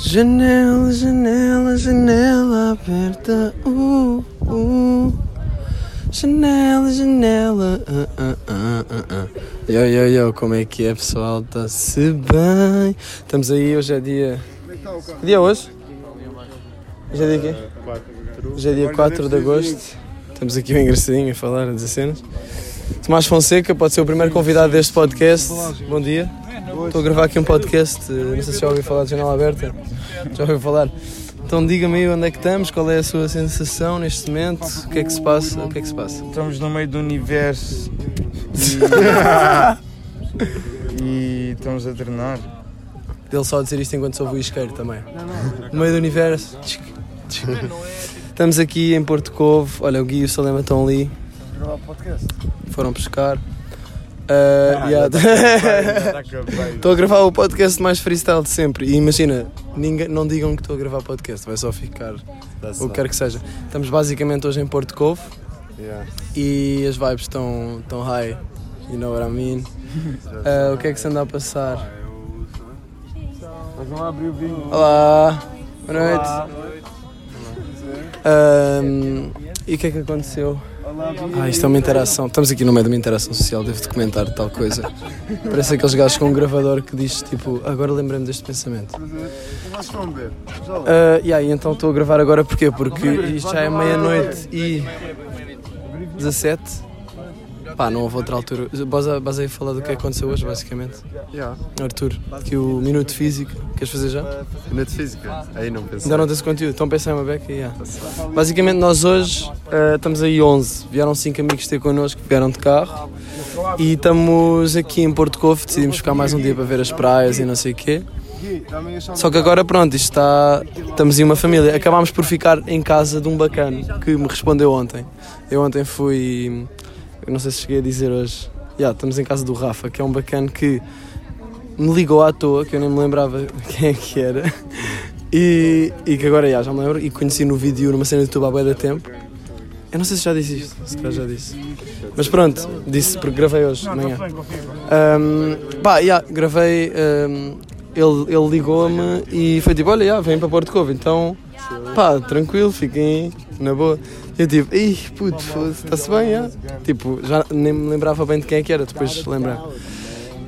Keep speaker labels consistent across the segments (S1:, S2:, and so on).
S1: Janela, janela, janela aberta. Uh, uh. Janela, janela. Uh, uh, uh, uh, uh. Yo, yo, yo, como é que é, pessoal? Está-se bem? Estamos aí, hoje é dia. Que dia é hoje? Hoje é dia quê? Hoje é dia 4 de agosto. Estamos aqui o engraçadinho a falar, a dizer cenas. Tomás Fonseca, pode ser o primeiro convidado deste podcast. Bom dia. Estou a gravar aqui um podcast, eh, não sei se já ouviu falar de janela aberta. Já ouviu falar? Então diga-me aí onde é que estamos, qual é a sua sensação neste momento, o que é que se passa, o que é que se passa?
S2: Estamos no meio do universo e, e estamos a treinar.
S1: Dele só dizer isto enquanto sou o isqueiro também. No meio do universo. Estamos aqui em Porto Covo, olha o Gui e o Salema estão ali,
S2: Gravar podcast.
S1: foram pescar. Ah, yeah. Estou a gravar o podcast mais freestyle de sempre e imagina, ninguém, não digam que estou a gravar podcast, vai só ficar o que quer que seja. Estamos basicamente hoje em Porto Covo e as vibes estão tão high, you know what I mean. Ah, o que é que se anda a passar?
S2: Mas não abrir o vinho.
S1: Olá, boa noite. Ahm, e o que é que aconteceu? Ah, isto é uma interação. Estamos aqui no meio de uma interação social, devo documentar tal coisa. Parece aqueles gajos com um gravador que diz tipo, agora lembrei-me deste pensamento. Ah, yeah, então estou a gravar agora porquê? Porque isto já é meia-noite e 17. Pá, não houve outra altura. A, vas aí falar do que aconteceu hoje, basicamente. Arthur, que o minuto físico, queres fazer já?
S3: Minuto física? Aí não pensei.
S1: Ainda não tens conteúdo, então pensei uma beca e yeah. Basicamente nós hoje ah, estamos aí 11, vieram 5 amigos ter connosco, vieram de carro e estamos aqui em Porto Covo, decidimos ficar mais um dia para ver as praias e não sei o quê. Só que agora pronto, isto está. Estamos em uma família. Acabámos por ficar em casa de um bacana que me respondeu ontem. Eu ontem fui. Eu não sei se cheguei a dizer hoje. Yeah, estamos em casa do Rafa, que é um bacana que me ligou à toa, que eu nem me lembrava quem é que era. E, e que agora yeah, já me lembro. E conheci no vídeo numa cena de YouTube há bué da tempo. Eu não sei se já disse isto, se calhar já disse. Mas pronto, disse porque gravei hoje de manhã. Um, pá, yeah, gravei. um, ele ele ligou-me e foi tipo: Olha, yeah, vem para Porto Covo, então pá, tranquilo, fiquem na boa. Eu tipo: Ih, puto, foda-se, está-se bem, yeah. Tipo, já nem me lembrava bem de quem é que era, depois lembrei.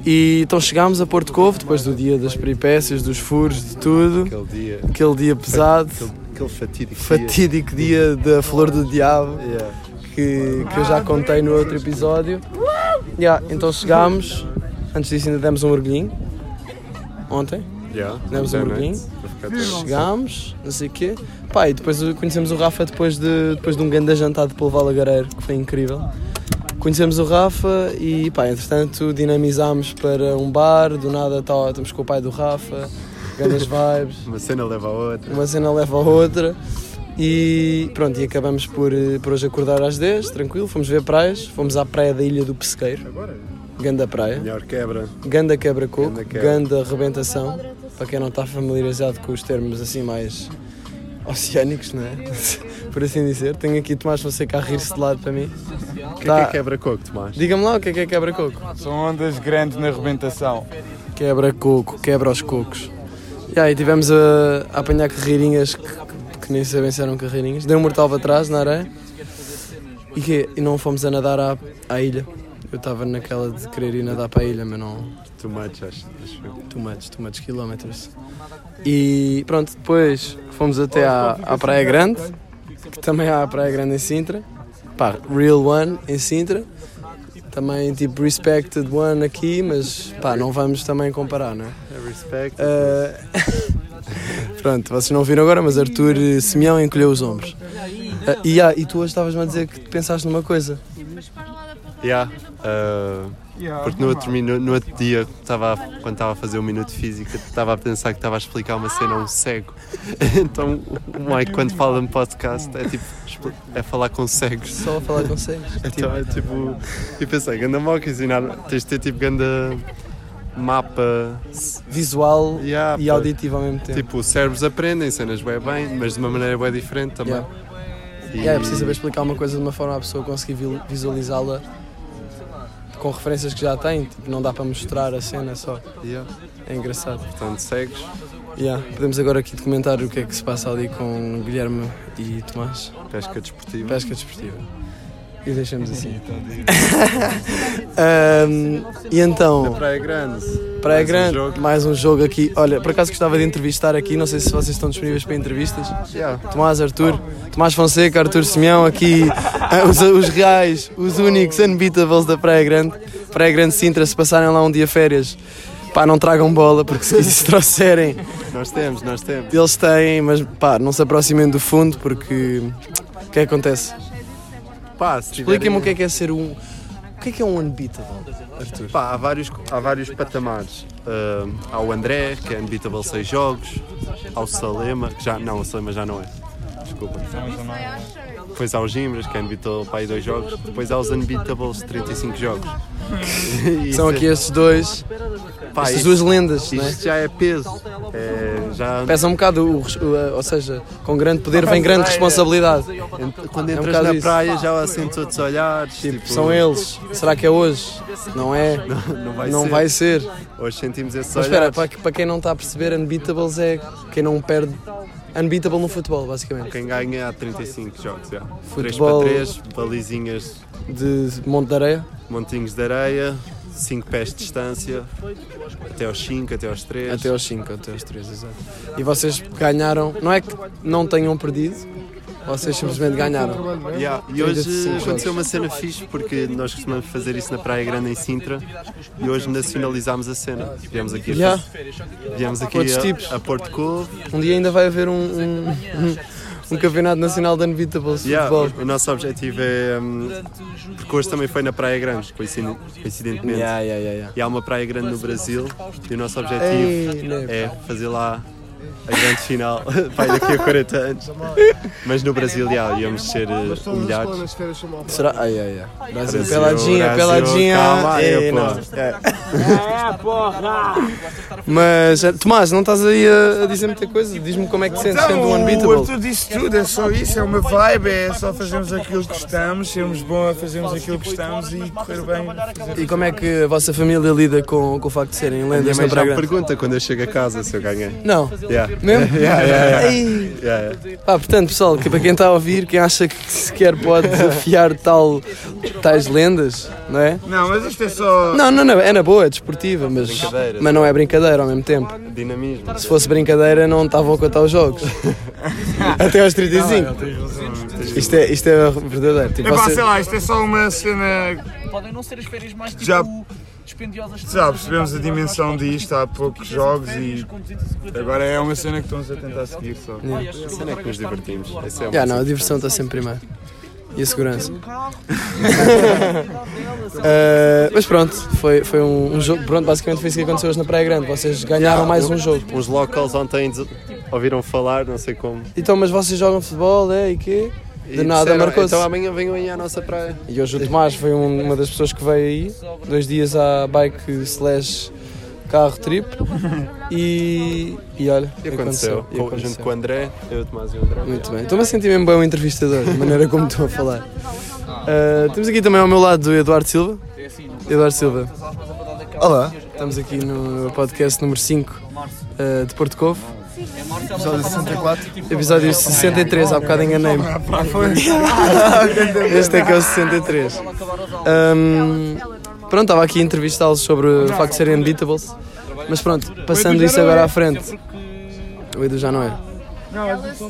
S1: E então chegámos a Porto Covo, depois do dia das peripécias, dos furos, de tudo.
S3: Aquele dia.
S1: Aquele dia pesado,
S3: Aquele, aquele fatídico dia.
S1: fatídico dia da Flor do Diabo
S3: Yeah.
S1: que, que eu já contei no outro episódio. Yeah, então chegámos, antes disso ainda demos um mergulhinho. Ontem,
S3: Yeah.
S1: um
S3: todo-
S1: Chegámos, não sei o quê. Pá, e depois conhecemos o Rafa depois de, depois de um grande jantado pelo Valagareiro, que foi incrível. Conhecemos o Rafa e pá, entretanto dinamizámos para um bar, do nada tá, estamos com o pai do Rafa, grandes vibes
S3: Uma cena leva a outra.
S1: uma cena leva a outra e pronto, e acabamos por, eh, por hoje acordar às 10, tranquilo, fomos ver praias, fomos à praia da Ilha do Pesqueiro, ganda praia,
S3: Melhor quebra.
S1: ganda quebra-coco,
S3: Ganda quebra.
S1: ganda arrebentação, para quem não está familiarizado com os termos assim mais oceânicos, não é? por assim dizer, tenho aqui Tomás Fonseca a rir-se de lado para mim.
S3: O que
S1: Tá.
S3: é que é quebra-coco, Tomás?
S1: Diga-me lá o que é que é quebra-coco.
S2: São ondas grandes na arrebentação.
S1: Quebra-coco, quebra os cocos. E aí tivemos a, a apanhar carreirinhas que, que nem sabem se eram carreirinhas. Deu um mortal para trás na areia e, que, e não fomos a nadar à, à ilha. Eu estava naquela de querer ir nadar para a ilha, mas não.
S3: Too much, acho.
S1: Too much, too much quilómetros. E pronto, depois fomos até à, à Praia Grande, que também há a Praia Grande em Sintra. Pá, Real One em Sintra. Também tipo Respected One aqui, mas pá, não vamos também comparar, não é?
S3: É Respect.
S1: Uh, Pronto, vocês não viram agora, mas Arthur eh, Simeão encolheu os ombros. Uh, e, ah, e tu hoje estavas-me a dizer que pensaste numa coisa.
S3: Yeah. uh, porque no outro, no outro dia, estava a- quando estava a fazer o minuto física, estava a pensar que estava a explicar uma cena a um cego. então o Mike, quando fala no podcast, é tipo é falar com cegos.
S1: Só a falar com vocês.
S3: Então é tipo. E pensei, ganda moca, ensinar. Tens de ter tipo ganda mapa.
S1: Visual
S3: Yeah,
S1: e auditivo ao mesmo tempo.
S3: Tipo, os cérebros aprendem cenas bem bem, mas de uma maneira bem diferente também.
S1: Yeah.
S3: E-
S1: Yeah, é preciso saber explicar uma coisa de uma forma a pessoa conseguir vi- visualizá-la com referências que já tem. Tipo, não dá para mostrar a cena só.
S3: Yeah.
S1: É engraçado.
S3: Portanto, cegos.
S1: Yeah, podemos agora aqui documentar o que é que se passa ali com Guilherme e Tomás.
S3: Pesca desportiva.
S1: Pesca desportiva. E deixamos assim. Ahm, e então,
S3: Praia Grande.
S1: Praia
S3: Mais um
S1: Grande,
S3: jogo.
S1: mais um jogo aqui. Olha, por acaso gostava de entrevistar aqui, não sei se vocês estão disponíveis para entrevistas.
S3: Yeah.
S1: Tomás, Arthur, Tomás Fonseca, Arthur Simeão, aqui ah, os, os reais, os únicos unbeatables da Praia Grande. Praia Grande Sintra, se passarem lá um dia férias, pá, não tragam bola, porque se, se trouxerem,
S3: Nós temos, nós temos.
S1: eles têm, mas pá, não se aproximem do fundo, porque o que é que acontece?
S3: Pá, se
S1: Explica-me
S3: tiverem-
S1: o que é que é ser um. O que é que é um unbeatable, Arthur?
S3: Pá, há vários, há vários patamares. Ah, há o André, que é unbeatable 6 jogos. Há o Salema, que já. Não, o Salema já não é. Desculpa. Depois há os Gimbras, que é unbeatable para aí 2 jogos. Depois há os unbeatables 35 jogos.
S1: São
S3: isso
S1: aqui
S3: é-
S1: estes dois,
S3: pá,
S1: estas duas lendas, não é?
S3: Isto já é peso. É, já,
S1: Pesa um bocado, o, o- ou seja, com grande poder vem grande responsabilidade.
S3: quando
S1: é um
S3: entras na
S1: isso.
S3: praia já sentem todos os olhares.
S1: Tipo, são eles. Será que é hoje? Não é?
S3: Não vai
S1: Não
S3: ser.
S1: vai ser.
S3: Hoje sentimos esses
S1: Mas espera, para, para quem não está a perceber, unbeatables é quem não perde. Unbeatable no futebol, basicamente.
S3: Quem ganha há 35 jogos, já. 3
S1: Futebol-
S3: para 3, balizinhas,
S1: De monte de areia.
S3: montinhos de areia, 5 pés de distância, até aos 5, até aos 3.
S1: Até aos 5, até aos 3, exato. E vocês ganharam. Não é que não tenham perdido, vocês simplesmente ganharam.
S3: Yeah, E
S1: 35
S3: hoje aconteceu uma cena fixe porque nós costumamos fazer isso na Praia Grande em Sintra e hoje nacionalizámos a cena. Viemos aqui, a
S1: Yeah.
S3: viemos aqui
S1: Outros
S3: a,
S1: tipos.
S3: a Porto Covo.
S1: Um dia ainda vai haver um, um, um- um campeonato nacional de unbeatables de
S3: Yeah,
S1: futebol.
S3: o nosso objetivo é. hum, porque hoje também foi na Praia Grande, coinciden- coincidentemente.
S1: Yeah, yeah, yeah, yeah.
S3: E há uma praia grande no Brasil e o nosso objetivo
S1: Ei,
S3: é fazer lá a grande final vai daqui a 40 anos. Mas no Brasil já íamos ser eh, humilhados.
S1: Será? Ai, ai, ai. Brasil,
S3: Brasil,
S1: peladinha,
S3: Brasil,
S1: peladinha.
S3: Calma aí,
S1: Ei,
S3: pô.
S1: não.
S3: É.
S1: Mas, eh, Tomás, não estás aí a, a dizer muita coisa? Diz-me como é que te sentes sendo um
S2: Então, o
S1: unbeatable.
S2: Arthur disse tudo, é só isso, é uma vibe, é só fazermos aquilo que gostamos, sermos bons a fazermos aquilo que gostamos e correr bem.
S1: E como é que a vossa família lida com, com o facto de serem
S3: A minha
S1: lendas
S3: mãe
S1: na
S3: já
S1: Praia
S3: me
S1: Grande?
S3: pergunta quando eu chego a casa se eu ganhei.
S1: Não,
S3: Yeah.
S1: mesmo?
S3: Yeah, yeah, yeah.
S1: Pá, portanto, pessoal, que para quem está a ouvir, quem acha que sequer pode desafiar tal, tais lendas, não é?
S2: Não, mas isto é só.
S1: Não, não, não, é na boa, é desportiva, mas, mas não é brincadeira ao mesmo tempo.
S3: Dinamismo.
S1: Se fosse brincadeira, não estavam a contar os jogos. Até aos 35. Isto é, isto é verdadeiro. Tipo,
S2: É pá,
S1: você-
S2: sei lá, isto é só uma cena.
S4: Podem não ser as férias mais tipo,
S2: Já-
S4: dispendiosas
S2: Já percebemos a dimensão disto, há poucos jogos e agora é uma cena que estamos a tentar seguir só.
S3: A cena é que nos divertimos. Essa é uma
S1: não, a diversão está sempre primeiro. E a segurança. Eh, mas pronto, foi, foi um, um jogo. Pronto, basicamente foi isso que aconteceu hoje na Praia Grande. Vocês ganharam mais um jogo.
S3: Uns locals ontem des- ouviram falar, não sei como.
S1: Então, mas vocês jogam futebol, é? E quê?
S3: E
S1: De nada,
S3: disseram,
S1: marcou-se.
S3: Então amanhã venham aí à nossa praia.
S1: E hoje o Tomás foi um- uma das pessoas que veio aí, dois dias à bike slash carro trip e, e olha,
S3: E aconteceu.
S1: e
S3: Com-
S1: aconteceu.
S3: Junto com o André, eu, o Tomás e o André.
S1: Muito bem, estou-me a sentir mesmo bem um entrevistador, da maneira como estou a falar. Ah, temos aqui também ao meu lado o Eduardo Silva. Eduardo Silva. Olá. Estamos aqui no podcast número 5 ah, de Porto Covo.
S2: Episódio 64.
S1: Episódio 63, há bocado enganei-me. Este é que é o 63. Ahm, pronto, estava aqui a entrevistá-los sobre o facto de serem unbeatables. Mas pronto, passando isso agora à frente. O Edu já não é.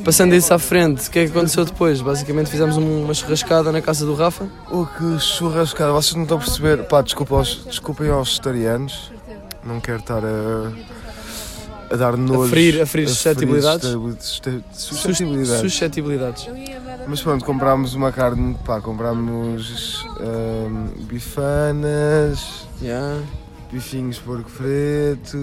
S1: Passando isso à frente, o que é que aconteceu depois? Basicamente fizemos um- uma churrascada na casa do Rafa.
S5: Oh, que churrascada, vocês não estão a perceber. Pá, desculpa aos, desculpem aos vegetarianos, não quero estar a, a dar nojo.
S1: ferir- a ferir suscetibilidades?
S5: suscetibilidades. suscetibilidades.
S1: Suscetibilidades.
S5: Mas pronto, comprámos uma carne, pá, comprámos ahm, bifanas,
S1: Yeah.
S5: bifinhos de porco preto.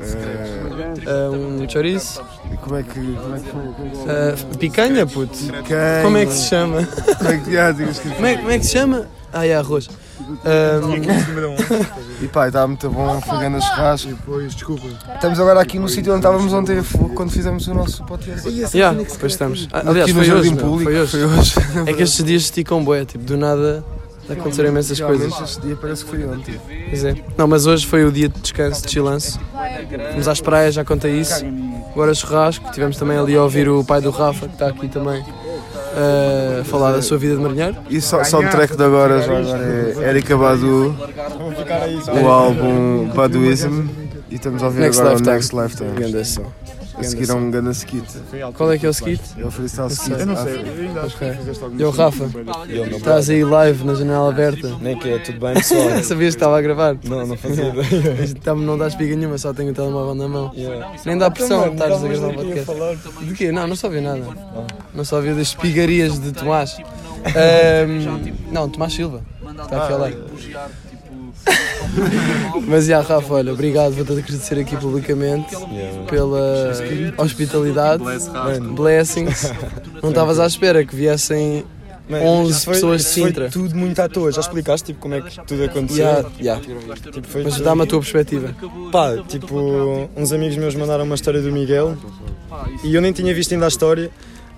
S5: ah,
S1: Ah, um chouriço.
S5: como é que. Como é que foi?
S1: Ah, picanha, puto.
S5: Picanha.
S1: Como é que se chama?
S5: Como é que, ah,
S1: Como é, como é que se chama? Ah, é arroz. Ah,
S5: E pá, está muito bom, foi grande churrasco.
S2: Depois, desculpa.
S5: Estamos agora aqui no sítio onde estávamos ontem quando fizemos o nosso podcast.
S1: yeah, depois estamos. Ah, aliás,
S5: Aqui no
S1: foi hoje,
S5: jardim
S1: meu,
S5: público.
S1: foi hoje.
S5: Foi hoje.
S1: É que estes dias esticam bué, tipo, do nada Aconteceram imensas coisas.
S5: Este dia parece que foi ontem.
S1: Pois é. Não, mas hoje foi o dia de descanso, de chilanço. Fomos às praias, já contei isso. Agora churrasco, tivemos também ali a ouvir o pai do Rafa, que está aqui também, a falar da sua vida de marinheiro.
S5: E só, só um track de agora, já agora é Erika Badu, o álbum Baduism. E estamos a ouvir
S1: Next
S5: agora
S1: Lifetime.
S5: o Next Lifetime.
S1: Grande som.
S5: A seguir a um grande skit.
S1: Qual é que é o skit?
S5: É o freestyle skit.
S2: Eu não sei,
S5: África.
S2: eu ainda acho que fizeste alguma
S1: E o Rafa, estás aí live na janela aberta.
S6: Nem que é, tudo bem pessoal?
S1: Sabias que estava a gravar?
S6: não, não fazia ideia.
S1: Não dá espiga nenhuma, só tenho o telemóvel na mão.
S6: Yeah.
S1: Nem dá pressão
S6: Então,
S1: estares a gravar um
S6: a
S1: podcast. De quê? Não, não só ouvi nada. Não só ouvi das espigarias de Tomás. Não, Tomás Silva. Está ao lado. Mas já, Rafa, olha, obrigado, vou-te agradecer aqui publicamente pela hospitalidade.
S3: Rafa.
S1: Blessings. Não estavas à espera que viessem
S6: Mano,
S1: 11
S6: isso foi-
S1: pessoas de
S6: isso foi
S1: Sintra.
S6: tudo muito à toa. Já explicaste tipo, como é que tudo aconteceu?
S1: Já, já.
S6: Tipo, foi
S1: Mas dá-me a tua perspectiva.
S6: Pá, tipo, uns amigos meus mandaram uma história do Miguel e eu nem tinha visto ainda a história.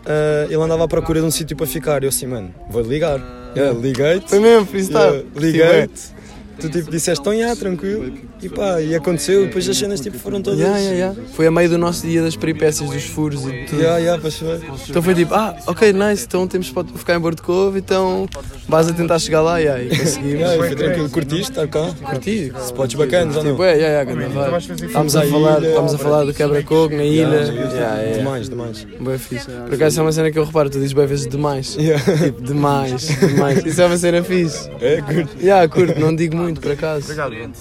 S6: Ah, ele andava à procura de um sítio para ficar. Eu assim, mano, vou ligar. Yeah, Liguei-te.
S1: Foi mesmo, freestyle.
S6: Yeah, Liguei-te. Tu tipo disseste, então, yeah, tranquilo. E pá, e aconteceu. E depois as cenas tipo, foram todas.
S1: Yeah, yeah, yeah. Foi a meio do nosso dia das peripécias, dos furos e de tudo.
S6: Yeah, yeah, pois foi.
S1: Então foi tipo, ah, ok, nice, então temos para ficar em Bordo de Couve, então vais a tentar chegar lá, yeah, e conseguimos.
S6: Yeah, foi tranquilo. Curtiste estar cá?
S1: Curti.
S6: Spots bacanas, ou não?
S1: Tipo, é, yeah, yeah,
S2: fazer
S1: Estamos a falar,
S6: ilha.
S1: estamos a falar do quebra-coco na ilha. Yeah, yeah.
S6: Demais, demais.
S1: Bué fixe. Por acaso é uma cena que eu reparo, tu dizes bem vezes demais.
S6: Yeah.
S1: Tipo, demais, demais. Isso é uma cena fixe.
S6: É, good.
S1: Yeah, curto, não digo muito por acaso.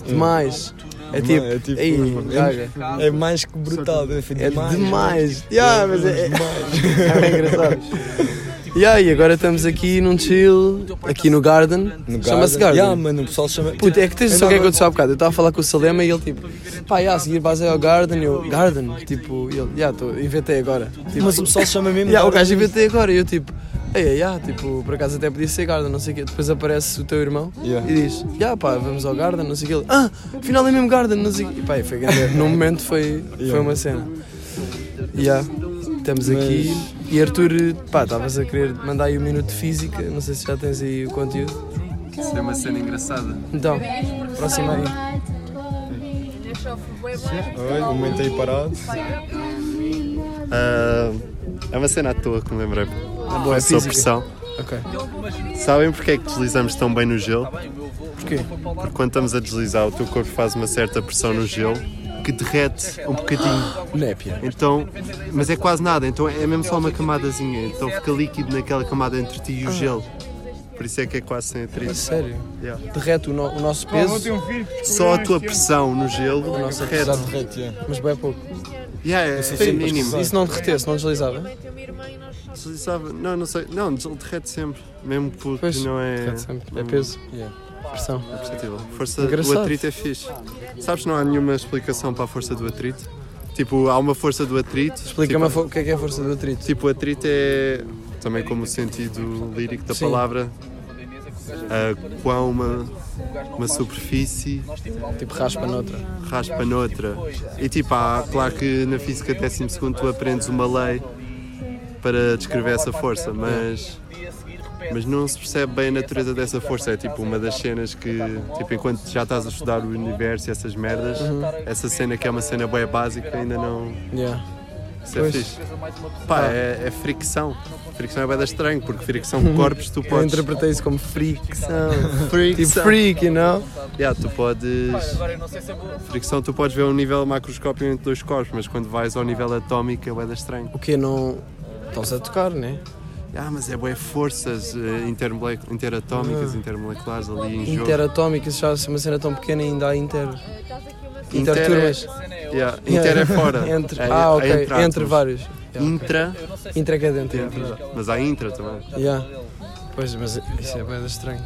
S1: Demais. É tipo,
S6: É tipo-
S1: ei, gaga.
S6: É mais que brutal. É, foi
S1: É
S6: demais.
S1: demais. Yeah, mas é, é, é engraçado. Yeah, e agora estamos aqui num chill, aqui no Garden.
S6: No
S1: Chama-se Garden.
S6: Yeah, mano, o pessoal chama.
S1: Puta, é que tens só o que é que aconteceu há bocado. Eu estava a falar com o Salema e ele tipo, pá, yeah, a seguir vais ao Garden. E eu, Garden? Tipo, e ele, yeah, tô, inventei agora. Tipo,
S6: Mas o pessoal chama mesmo.
S1: yeah, o gajo inventei agora. E eu tipo, ei, yeah, tipo, por acaso até podia ser Garden, não sei o quê. Depois aparece o teu irmão
S6: Yeah.
S1: e diz, yeah, pá, vamos ao Garden, não sei o quê. Ele, ah, afinal é mesmo Garden, não sei o quê. E pá, foi grande. No momento foi, foi uma cena. Yeah. Estamos aqui e Arthur, pá, estavas a querer mandar aí um minuto de física, não sei se já tens aí o conteúdo.
S3: Isso é uma cena engraçada.
S1: Então, próxima aí.
S6: Olha, o momento aí parado.
S3: Ah, é uma cena à toa que me lembrei.
S1: boa, é
S3: Sob
S1: física.
S3: pressão.
S1: Ok.
S3: Sabem porque é que deslizamos tão bem no gelo?
S1: Porquê?
S3: Porque quando estamos a deslizar, o teu corpo faz uma certa pressão no gelo que derrete um bocadinho.
S1: Népia.
S3: Então, mas é quase nada, então é mesmo só uma camadazinha. Então fica líquido naquela camada entre ti e o gelo. Por isso é que é quase sem
S1: A
S3: atrito.
S1: sério?
S3: Yeah.
S1: Derrete o, no- o nosso peso,
S3: Só a tua pressão no gelo
S1: nossa
S3: derrete.
S6: Derrete, yeah.
S1: mas bem pouco.
S3: Yeah, é, é mínimo.
S1: E se não derretesse, não deslizava?
S3: Deslizava- Não, não sei. Não, derrete sempre. Mesmo porque
S1: Pois,
S3: não é.
S1: Derrete sempre. É peso. Pressão.
S3: é perceptível. Força
S1: Engraçado.
S3: do atrito é fixe. Sabes que não há nenhuma explicação para a força do atrito? Tipo, há uma força do atrito.
S1: Explica-me
S3: tipo,
S1: o que é que é a força do atrito.
S3: Tipo, atrito é também como o sentido lírico da
S1: Sim.
S3: palavra. Ah, quão uma, uma superfície
S1: Tipo, raspa noutra.
S3: raspa noutra. E tipo, há, claro que na física décimo segundo tu aprendes uma lei para descrever essa força, mas, mas não se percebe bem a natureza dessa força. É tipo uma das cenas que, tipo, enquanto já estás a estudar o universo e essas merdas, essa cena que é uma cena bem básica ainda não.
S1: Yeah.
S3: Isso é
S1: Pois.
S3: fixe. Pá, é, é fricção. Fricção é bem estranho, porque fricção de corpos tu
S1: Eu
S3: podes.
S1: interpretei isso como fricção. Tipo
S3: Fricção.
S1: freak, you know?
S3: Yeah, tu podes. Fricção, tu podes ver um nível macroscópio entre dois corpos, mas quando vais ao nível atómico é bué estranho.
S1: O que não. Estão-se a tocar, né?
S3: Ah, mas é bué forças eh, intermole- interatómicas, intermoleculares ali em jogo.
S1: Interatómicas, já se uma cena tão pequena ainda há inter.
S3: Inter
S1: Interturmas.
S3: é, yeah, inter é fora.
S1: Entre,
S3: É-
S1: ah, ok.
S3: entre
S1: Entre, vários. Yeah.
S3: Intra,
S1: Intra que é dentro.
S3: yeah, mas há intra também.
S1: Yeah. Pois, mas isso é bem estranho.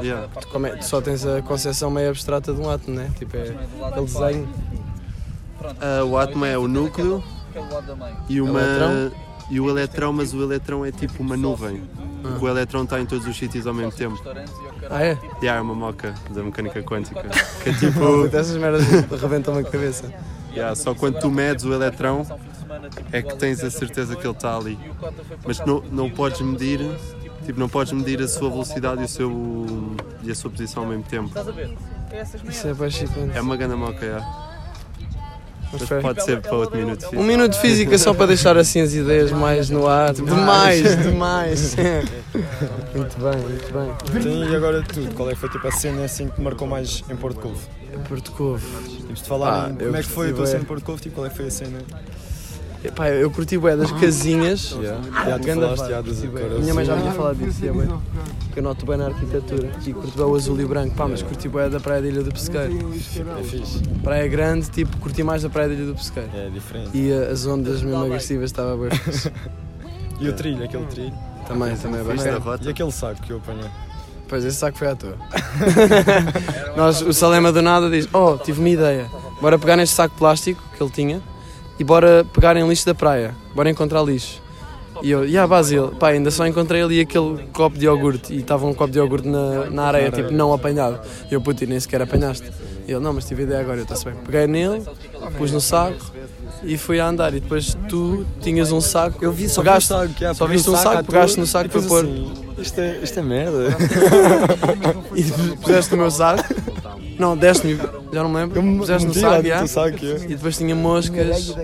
S3: Yeah.
S1: Tu, como é- tu só tens a concepção meio abstrata de um átomo, né? Tipo, é aquele desenho.
S3: Ah, o átomo é o núcleo e uma. E o eletrão, mas o eletrão é tipo uma nuvem. Porque o eletrão está em todos os sítios ao mesmo tempo.
S1: Ah, é?
S3: Yeah, é uma moca da mecânica quântica. Que é tipo.
S1: Essas merdas rebentam-me a cabeça.
S3: Yeah, só quando tu medes o eletrão é que tens a certeza que ele está ali. Mas não, não podes medir Tipo, não podes medir a sua velocidade e, o seu, e a sua posição ao mesmo tempo.
S4: Estás a ver? É essas
S1: Isso é.
S3: É uma grande moca, é.
S1: Mas
S3: pode ser para outro minuto.
S1: Um
S3: físico.
S1: minuto de física só para deixar assim as ideias mais no ar. Demais, demais. Muito bem, muito bem.
S6: Então, e agora tudo, qual é que foi tipo, a cena assim que te marcou mais em Porto Covo?
S1: Porto Covo.
S6: Temos de falar
S1: Ah,
S6: em como é que foi a tua cena em Porto Covo, tipo, qual é que foi a cena?
S1: Epá, eu curti bué das casinhas.
S6: Tu
S1: Ganda
S6: falaste,
S1: vibe,
S6: das
S1: curti bué.
S6: cores
S1: Minha mãe já me tinha falado disso, é bué. que eu noto bem na arquitetura. E curti bué o azul e o branco, pá, mas curti bué da praia da Ilha do Pesqueiro.
S6: É fixe,
S1: Praia grande, tipo, curti mais da praia da Ilha do Pesqueiro.
S6: é diferente.
S1: E uh, as ondas mesmo agressivas estava bué. fixe.
S6: E o trilho, aquele trilho.
S1: Também, também é bacana.
S3: rota?
S6: E aquele saco que eu apanhei.
S1: Pois, esse saco foi à toa. Nós, o Salema do nada diz, oh, tive uma ideia. Bora pegar neste saco de plástico que ele tinha e bora pegar em lixo da praia. Bora encontrar lixo. E eu, yeah, Basil, pá, ainda só encontrei ali aquele copo de iogurte e estava um copo de iogurte na, na areia, tipo, não apanhado. E eu, puto, nem sequer apanhaste. E ele, não, mas tive ideia agora, eu estou bem. Peguei nele, pus no saco e fui a andar. E depois tu tinhas um saco, eu vi, só pegaste,
S6: que
S1: só viste um saco, pegaste no saco para pôr.
S6: Isto é, isto é merda.
S1: e puseste no meu saco. Não, deste-me, já não me lembro. Puseste no saco, já.
S6: saco.
S1: E depois tinha moscas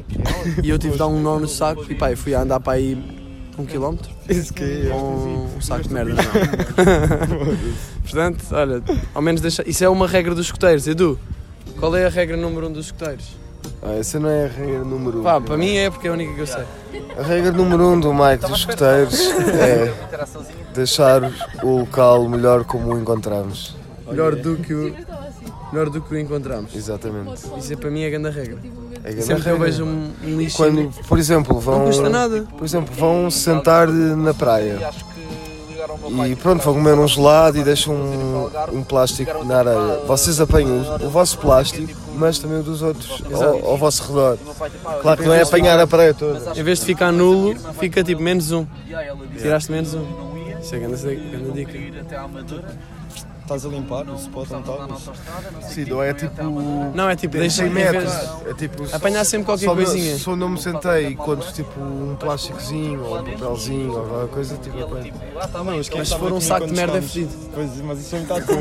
S1: e eu tive de dar um nó no saco e pá, eu fui a andar para aí um quilómetro
S6: Isso que é.
S1: com um saco de merda. Não. Portanto, olha, ao menos deixa. Isso é uma regra dos escuteiros, Edu. Qual é a regra número um dos escuteiros?
S5: Ah, essa não é a regra número um.
S1: Pá, para mim é porque é a única que eu sei.
S5: A regra número um do Mike dos escuteiros é deixar o local melhor como o encontramos.
S1: Melhor do que o, melhor do que o encontramos.
S5: Exatamente.
S1: Isso é para mim a grande regra.
S5: É grande
S1: Sempre que eu vejo um, um lixo,
S5: Quando, por exemplo, vão,
S1: não custa nada.
S5: por exemplo, vão sentar na praia e pronto, vão comer um gelado e deixam um, um plástico na areia. Vocês apanham o, o vosso plástico, mas também o dos outros ao, ao vosso redor. Claro que não é apanhar a praia toda.
S1: Em vez de ficar nulo, fica tipo menos um. Tiraste menos um. Isso é grande, grande dica.
S6: Estás a limpar o spot onde estavas?
S4: não
S5: Sim, não é tipo
S1: Não, é tipo, deixa
S5: 100
S1: em
S5: metros. É tipo.
S1: Apanhar sempre qualquer
S5: só,
S1: coisinha.
S5: Só não me sentei quando tipo um plásticozinho ou um papelzinho ou alguma coisa tipo. apanho.
S6: Ah, não,
S1: Mas se for um saco de merda é fedido.
S6: Pois, mas isso muito à toa.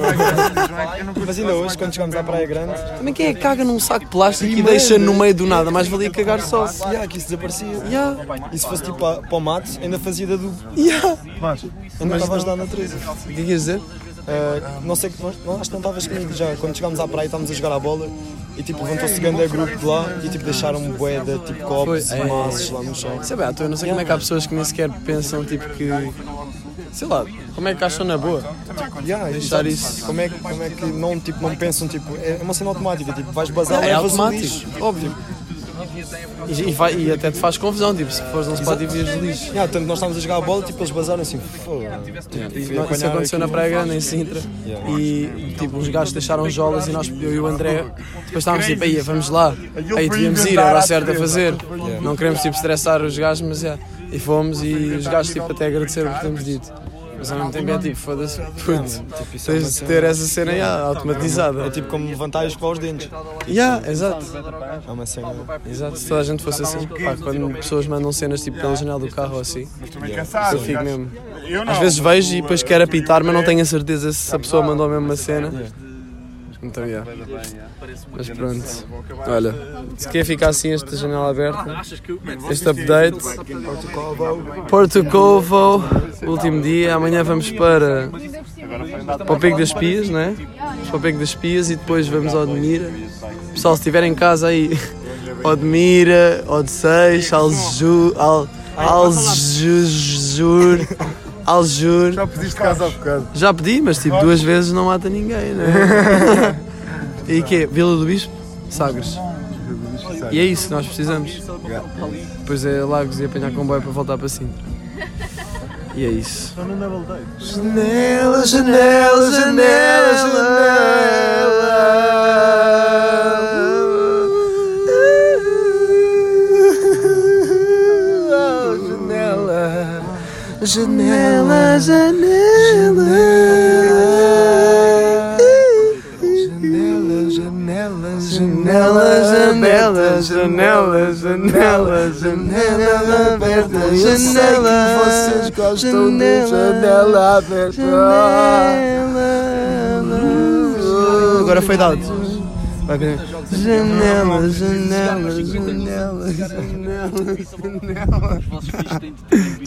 S6: Mas ainda hoje, quando chegamos à Praia Grande,
S1: Também quem é que caga num saco de plástico e deixa no meio do nada? Mais valia cagar só.
S6: yeah, que isso desaparecia.
S1: Yeah.
S6: E se fosse tipo para, o mato, ainda fazia de adubo.
S1: Yeah.
S6: Ainda estava a ajudar a natureza.
S1: O que é que ias dizer?
S6: Ah, não sei, nós, nós acho que não estavas comigo já. Quando chegámos à praia, estávamos a jogar a bola e tipo levantou-se grande grupo de lá e tipo deixaram de tipo copos
S1: Foi.
S6: e maços lá no chão.
S1: É bem, eu não sei como é que há pessoas que nem sequer pensam tipo que. Sei lá, como é que acham na boa?
S6: Yeah,
S1: Deixar isso.
S6: Como é, que- como é que não, tipo, não pensam, tipo, é uma cena automática, tipo, vais bazar,
S1: É
S6: levas o
S1: E, e vai- e até te faz confusão, tipo, se fores a um spot e vias lixo.
S6: Yeah, tanto nós estávamos a jogar a bola, tipo, eles bazaram assim, foda
S1: nós- Isso aconteceu na Praia Grande, em Sintra. E tipo, os gajos deixaram jolas e nós, eu e o André, depois estávamos tipo, aí vamos lá, aí devíamos ir, era certo a fazer. Não queremos tipo estressar os gajos, mas é. E fomos e os gajos tipo até agradeceram por termos dito. Mas ao mesmo tempo é tipo, foda-se, puto,
S6: Tipo, isso é
S1: tens de ter essa cena já, automatizada.
S6: É tipo como levantar e escovar os dentes.
S1: Yeah, exato,
S6: É uma cena.
S1: exato. Se toda a gente fosse assim, pá, quando pessoas mandam cenas tipo pela janela do carro ou assim, eu fico mesmo.
S2: Eu não.
S1: Às vezes vejo e depois quero apitar, mas não tenho a certeza se a pessoa mandou mesmo uma cena. Então, yeah. Mas pronto. Olha, se quer ficar assim esta janela aberta, este update. Porto Covo, último dia. Amanhã vamos para, para o Pico das Pias, né? Vamos para o Pico das Pias e depois vamos ao Odmira. Pessoal, se estiver em casa aí, Odmira, Odisseis, Aljur, Al, Aljur, Aljur.
S5: Já pediste casa há bocado.
S1: Já pedi, mas tipo duas vezes não mata ninguém, né? e que Vila do Bispo? Sagres. E é isso que nós precisamos. Depois é Lagos e apanhar comboio para voltar para Sintra. E é isso.
S5: Janela, no Neville Day. Janela, janela, janela, janela. Janela, janela, janela. Janela, janela,
S1: janela, janela, janela, janela, janela.
S5: Eu sei que
S1: janela.
S5: vocês gostam de janela aberta.
S1: Agora foi dado. Vai ver. Janela, janela, janela, janela, janela.
S4: Os vossos filhos têm de ter